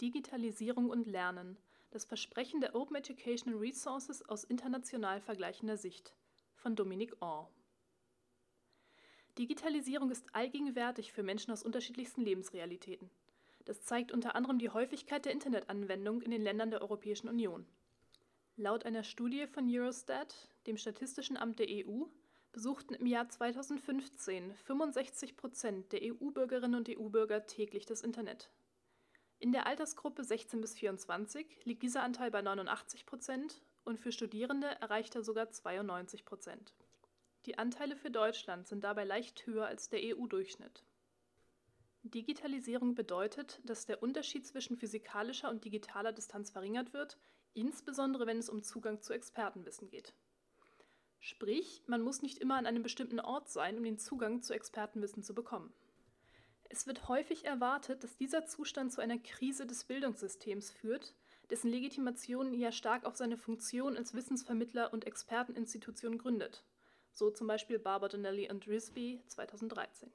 Digitalisierung und Lernen. Das Versprechen der Open Educational Resources aus international vergleichender Sicht von Dominic Orr. Digitalisierung ist allgegenwärtig für Menschen aus unterschiedlichsten Lebensrealitäten. Das zeigt unter anderem die Häufigkeit der Internetanwendung in den Ländern der Europäischen Union. Laut einer Studie von Eurostat, dem Statistischen Amt der EU, besuchten im Jahr 2015 65 Prozent der EU-Bürgerinnen und EU-Bürger täglich das Internet. In der Altersgruppe 16 bis 24 liegt dieser Anteil bei 89 Prozent und für Studierende erreicht er sogar 92 Prozent. Die Anteile für Deutschland sind dabei leicht höher als der EU-Durchschnitt. Digitalisierung bedeutet, dass der Unterschied zwischen physikalischer und digitaler Distanz verringert wird, insbesondere wenn es um Zugang zu Expertenwissen geht. Sprich, man muss nicht immer an einem bestimmten Ort sein, um den Zugang zu Expertenwissen zu bekommen. Es wird häufig erwartet, dass dieser Zustand zu einer Krise des Bildungssystems führt, dessen Legitimation ja stark auf seine Funktion als Wissensvermittler und Experteninstitution gründet. So zum Beispiel Barbardinelli und Risby 2013.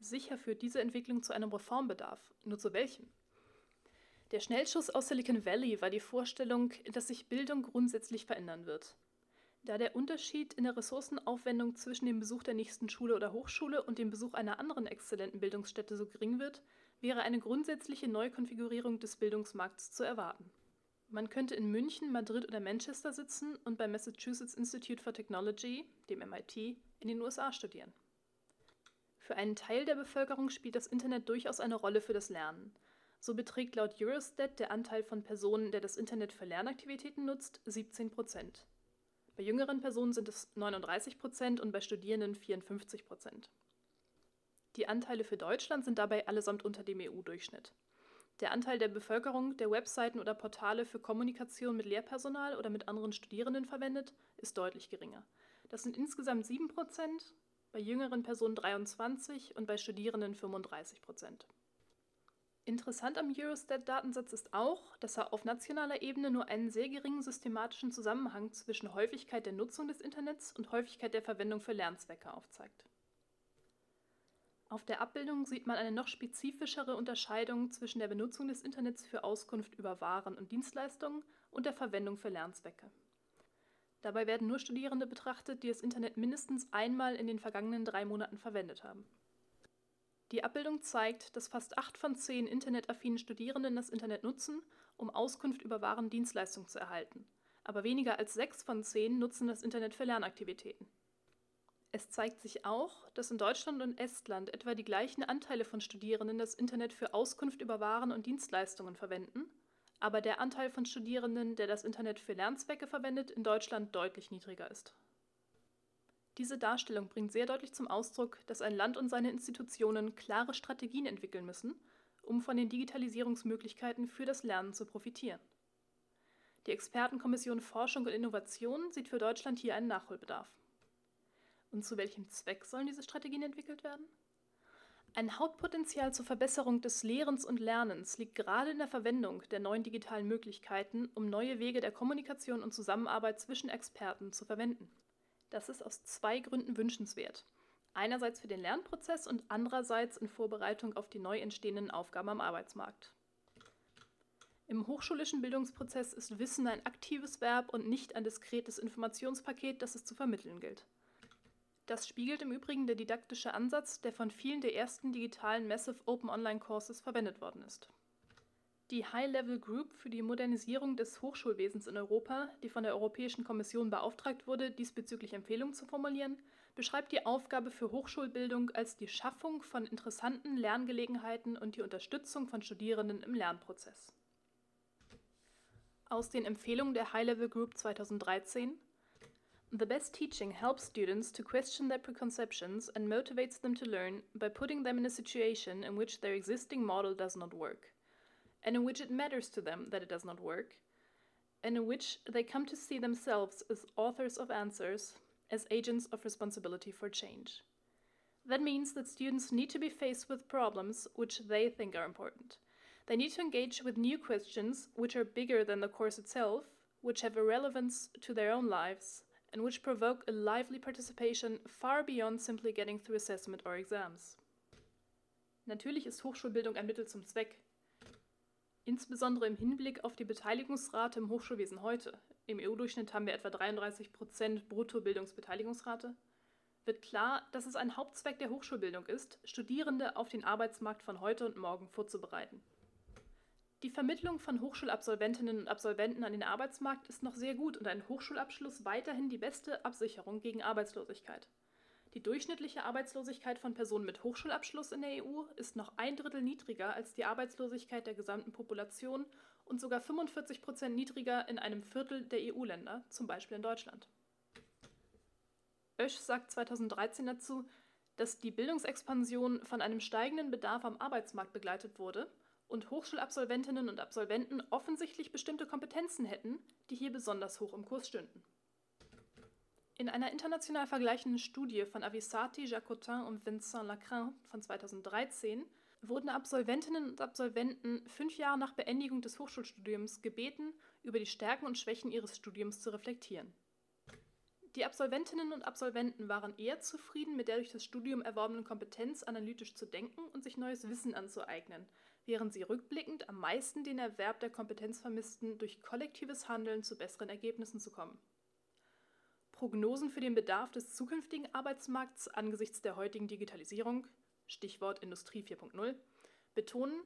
Sicher führt diese Entwicklung zu einem Reformbedarf, nur zu welchem? Der Schnellschuss aus Silicon Valley war die Vorstellung, dass sich Bildung grundsätzlich verändern wird. Da der Unterschied in der Ressourcenaufwendung zwischen dem Besuch der nächsten Schule oder Hochschule und dem Besuch einer anderen exzellenten Bildungsstätte so gering wird, wäre eine grundsätzliche Neukonfigurierung des Bildungsmarkts zu erwarten. Man könnte in München, Madrid oder Manchester sitzen und beim Massachusetts Institute for Technology, dem MIT, in den USA studieren. Für einen Teil der Bevölkerung spielt das Internet durchaus eine Rolle für das Lernen. So beträgt laut Eurostat der Anteil von Personen, der das Internet für Lernaktivitäten nutzt, 17 Prozent. Bei jüngeren Personen sind es 39 Prozent und bei Studierenden 54 Prozent. Die Anteile für Deutschland sind dabei allesamt unter dem EU-Durchschnitt. Der Anteil der Bevölkerung, der Webseiten oder Portale für Kommunikation mit Lehrpersonal oder mit anderen Studierenden verwendet, ist deutlich geringer. Das sind insgesamt 7 Prozent, bei jüngeren Personen 23 und bei Studierenden 35 Prozent. Interessant am Eurostat-Datensatz ist auch, dass er auf nationaler Ebene nur einen sehr geringen systematischen Zusammenhang zwischen Häufigkeit der Nutzung des Internets und Häufigkeit der Verwendung für Lernzwecke aufzeigt. Auf der Abbildung sieht man eine noch spezifischere Unterscheidung zwischen der Benutzung des Internets für Auskunft über Waren und Dienstleistungen und der Verwendung für Lernzwecke. Dabei werden nur Studierende betrachtet, die das Internet mindestens einmal in den vergangenen drei Monaten verwendet haben. Die Abbildung zeigt, dass fast acht von zehn internetaffinen Studierenden das Internet nutzen, um Auskunft über Waren und Dienstleistungen zu erhalten. Aber weniger als sechs von zehn nutzen das Internet für Lernaktivitäten. Es zeigt sich auch, dass in Deutschland und Estland etwa die gleichen Anteile von Studierenden das Internet für Auskunft über Waren und Dienstleistungen verwenden, aber der Anteil von Studierenden, der das Internet für Lernzwecke verwendet, in Deutschland deutlich niedriger ist. Diese Darstellung bringt sehr deutlich zum Ausdruck, dass ein Land und seine Institutionen klare Strategien entwickeln müssen, um von den Digitalisierungsmöglichkeiten für das Lernen zu profitieren. Die Expertenkommission Forschung und Innovation sieht für Deutschland hier einen Nachholbedarf. Und zu welchem Zweck sollen diese Strategien entwickelt werden? Ein Hauptpotenzial zur Verbesserung des Lehrens und Lernens liegt gerade in der Verwendung der neuen digitalen Möglichkeiten, um neue Wege der Kommunikation und Zusammenarbeit zwischen Experten zu verwenden. Das ist aus zwei Gründen wünschenswert. Einerseits für den Lernprozess und andererseits in Vorbereitung auf die neu entstehenden Aufgaben am Arbeitsmarkt. Im hochschulischen Bildungsprozess ist Wissen ein aktives Verb und nicht ein diskretes Informationspaket, das es zu vermitteln gilt. Das spiegelt im Übrigen der didaktische Ansatz, der von vielen der ersten digitalen Massive Open Online Courses verwendet worden ist. Die High-Level Group für die Modernisierung des Hochschulwesens in Europa, die von der Europäischen Kommission beauftragt wurde, diesbezüglich Empfehlungen zu formulieren, beschreibt die Aufgabe für Hochschulbildung als die Schaffung von interessanten Lerngelegenheiten und die Unterstützung von Studierenden im Lernprozess. Aus den Empfehlungen der High-Level Group 2013 The best teaching helps students to question their preconceptions and motivates them to learn by putting them in a situation in which their existing model does not work and in which it matters to them that it does not work, and in which they come to see themselves as authors of answers, as agents of responsibility for change. That means that students need to be faced with problems which they think are important. They need to engage with new questions which are bigger than the course itself, which have a relevance to their own lives, and which provoke a lively participation far beyond simply getting through assessment or exams. Natürlich ist Hochschulbildung ein Mittel zum Zweck, Insbesondere im Hinblick auf die Beteiligungsrate im Hochschulwesen heute, im EU-Durchschnitt haben wir etwa 33 Prozent Bruttobildungsbeteiligungsrate, wird klar, dass es ein Hauptzweck der Hochschulbildung ist, Studierende auf den Arbeitsmarkt von heute und morgen vorzubereiten. Die Vermittlung von Hochschulabsolventinnen und Absolventen an den Arbeitsmarkt ist noch sehr gut und ein Hochschulabschluss weiterhin die beste Absicherung gegen Arbeitslosigkeit. Die durchschnittliche Arbeitslosigkeit von Personen mit Hochschulabschluss in der EU ist noch ein Drittel niedriger als die Arbeitslosigkeit der gesamten Population und sogar 45 Prozent niedriger in einem Viertel der EU-Länder, zum Beispiel in Deutschland. Oesch sagt 2013 dazu, dass die Bildungsexpansion von einem steigenden Bedarf am Arbeitsmarkt begleitet wurde und Hochschulabsolventinnen und Absolventen offensichtlich bestimmte Kompetenzen hätten, die hier besonders hoch im Kurs stünden. In einer international vergleichenden Studie von Avisati, Jacotin und Vincent Lacrin von 2013 wurden Absolventinnen und Absolventen fünf Jahre nach Beendigung des Hochschulstudiums gebeten, über die Stärken und Schwächen ihres Studiums zu reflektieren. Die Absolventinnen und Absolventen waren eher zufrieden mit der durch das Studium erworbenen Kompetenz, analytisch zu denken und sich neues Wissen anzueignen, während sie rückblickend am meisten den Erwerb der Kompetenz vermissten, durch kollektives Handeln zu besseren Ergebnissen zu kommen. Prognosen für den Bedarf des zukünftigen Arbeitsmarkts angesichts der heutigen Digitalisierung, Stichwort Industrie 4.0, betonen,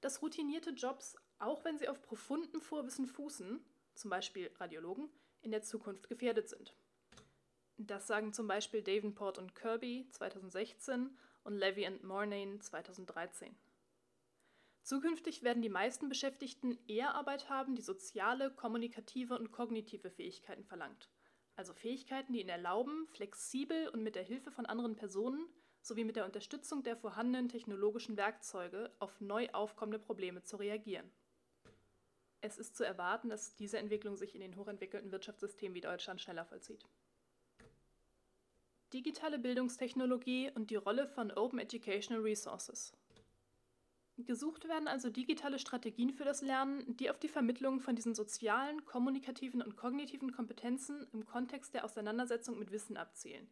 dass routinierte Jobs, auch wenn sie auf profundem Vorwissen fußen, zum Beispiel Radiologen, in der Zukunft gefährdet sind. Das sagen zum Beispiel Davenport und Kirby 2016 und Levy und Mornane 2013. Zukünftig werden die meisten Beschäftigten eher Arbeit haben, die soziale, kommunikative und kognitive Fähigkeiten verlangt. Also Fähigkeiten, die ihnen erlauben, flexibel und mit der Hilfe von anderen Personen sowie mit der Unterstützung der vorhandenen technologischen Werkzeuge auf neu aufkommende Probleme zu reagieren. Es ist zu erwarten, dass diese Entwicklung sich in den hochentwickelten Wirtschaftssystemen wie Deutschland schneller vollzieht. Digitale Bildungstechnologie und die Rolle von Open Educational Resources. Gesucht werden also digitale Strategien für das Lernen, die auf die Vermittlung von diesen sozialen, kommunikativen und kognitiven Kompetenzen im Kontext der Auseinandersetzung mit Wissen abzielen,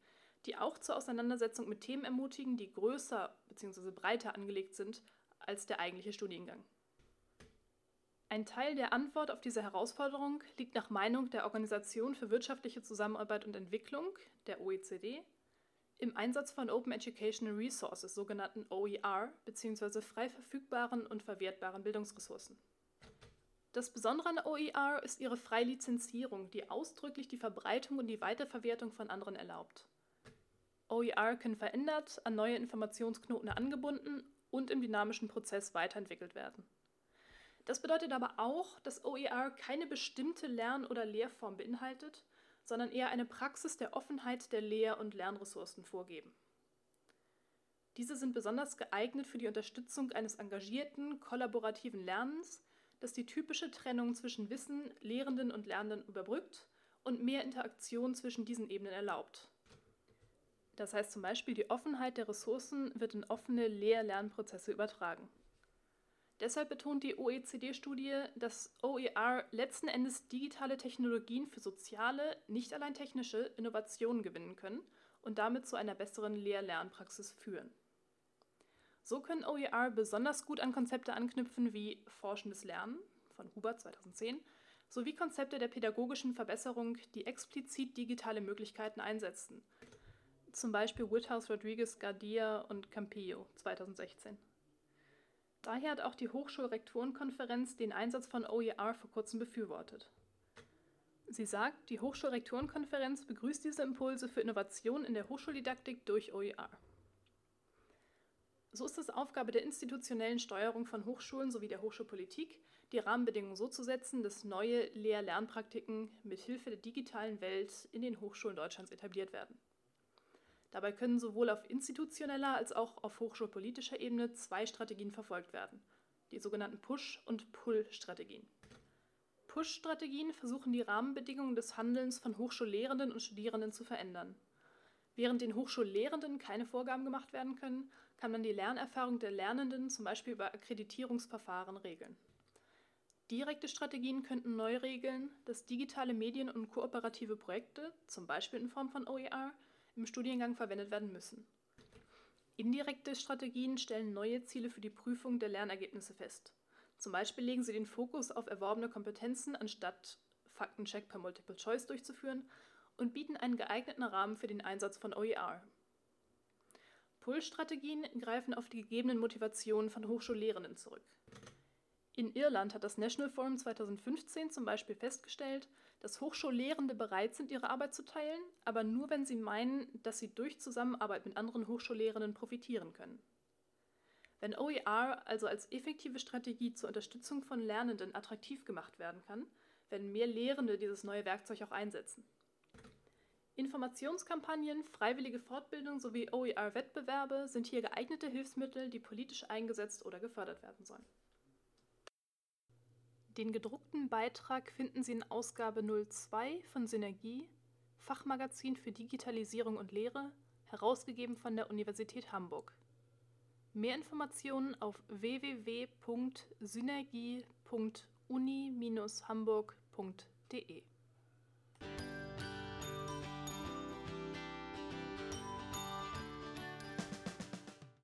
die auch zur Auseinandersetzung mit Themen ermutigen, die größer bzw. breiter angelegt sind als der eigentliche Studiengang. Ein Teil der Antwort auf diese Herausforderung liegt nach Meinung der Organisation für wirtschaftliche Zusammenarbeit und Entwicklung, der OECD, im Einsatz von Open Educational Resources, sogenannten OER, bzw. frei verfügbaren und verwertbaren Bildungsressourcen. Das Besondere an OER ist ihre Freilizenzierung, die ausdrücklich die Verbreitung und die Weiterverwertung von anderen erlaubt. OER können verändert, an neue Informationsknoten angebunden und im dynamischen Prozess weiterentwickelt werden. Das bedeutet aber auch, dass OER keine bestimmte Lern- oder Lehrform beinhaltet, sondern eher eine Praxis der Offenheit der Lehr- und Lernressourcen vorgeben. Diese sind besonders geeignet für die Unterstützung eines engagierten, kollaborativen Lernens, das die typische Trennung zwischen Wissen, Lehrenden und Lernenden überbrückt und mehr Interaktion zwischen diesen Ebenen erlaubt. Das heißt zum Beispiel, die Offenheit der Ressourcen wird in offene Lehr-Lernprozesse übertragen. Deshalb betont die OECD-Studie, dass OER letzten Endes digitale Technologien für soziale, nicht allein technische Innovationen gewinnen können und damit zu einer besseren Lehr-Lernpraxis führen. So können OER besonders gut an Konzepte anknüpfen wie forschendes Lernen von Huber 2010 sowie Konzepte der pädagogischen Verbesserung, die explizit digitale Möglichkeiten einsetzen, zum Beispiel Woodhouse Rodriguez Gardia und Campillo 2016. Daher hat auch die Hochschulrektorenkonferenz den Einsatz von OER vor kurzem befürwortet. Sie sagt, die Hochschulrektorenkonferenz begrüßt diese Impulse für Innovation in der Hochschuldidaktik durch OER. So ist es Aufgabe der institutionellen Steuerung von Hochschulen sowie der Hochschulpolitik, die Rahmenbedingungen so zu setzen, dass neue Lehr-Lernpraktiken mit Hilfe der digitalen Welt in den Hochschulen Deutschlands etabliert werden. Dabei können sowohl auf institutioneller als auch auf hochschulpolitischer Ebene zwei Strategien verfolgt werden, die sogenannten Push- und Pull-Strategien. Push-Strategien versuchen die Rahmenbedingungen des Handelns von Hochschullehrenden und Studierenden zu verändern. Während den Hochschullehrenden keine Vorgaben gemacht werden können, kann man die Lernerfahrung der Lernenden zum Beispiel über Akkreditierungsverfahren regeln. Direkte Strategien könnten neu regeln, dass digitale Medien und kooperative Projekte, zum Beispiel in Form von OER, im Studiengang verwendet werden müssen. Indirekte Strategien stellen neue Ziele für die Prüfung der Lernergebnisse fest, Zum Beispiel legen sie den Fokus auf erworbene Kompetenzen, anstatt Faktencheck per Multiple Choice durchzuführen und bieten einen geeigneten Rahmen für den Einsatz von OER. Pull-Strategien greifen auf die gegebenen Motivationen von Hochschullehrenden zurück. In Irland hat das National Forum 2015 zum Beispiel festgestellt, dass Hochschullehrende bereit sind, ihre Arbeit zu teilen, aber nur wenn sie meinen, dass sie durch Zusammenarbeit mit anderen Hochschullehrenden profitieren können. Wenn OER also als effektive Strategie zur Unterstützung von Lernenden attraktiv gemacht werden kann, werden mehr Lehrende dieses neue Werkzeug auch einsetzen. Informationskampagnen, freiwillige Fortbildung sowie OER-Wettbewerbe sind hier geeignete Hilfsmittel, die politisch eingesetzt oder gefördert werden sollen. Den gedruckten Beitrag finden Sie in Ausgabe 02 von Synergie, Fachmagazin für Digitalisierung und Lehre, herausgegeben von der Universität Hamburg. Mehr Informationen auf www.synergie.uni-hamburg.de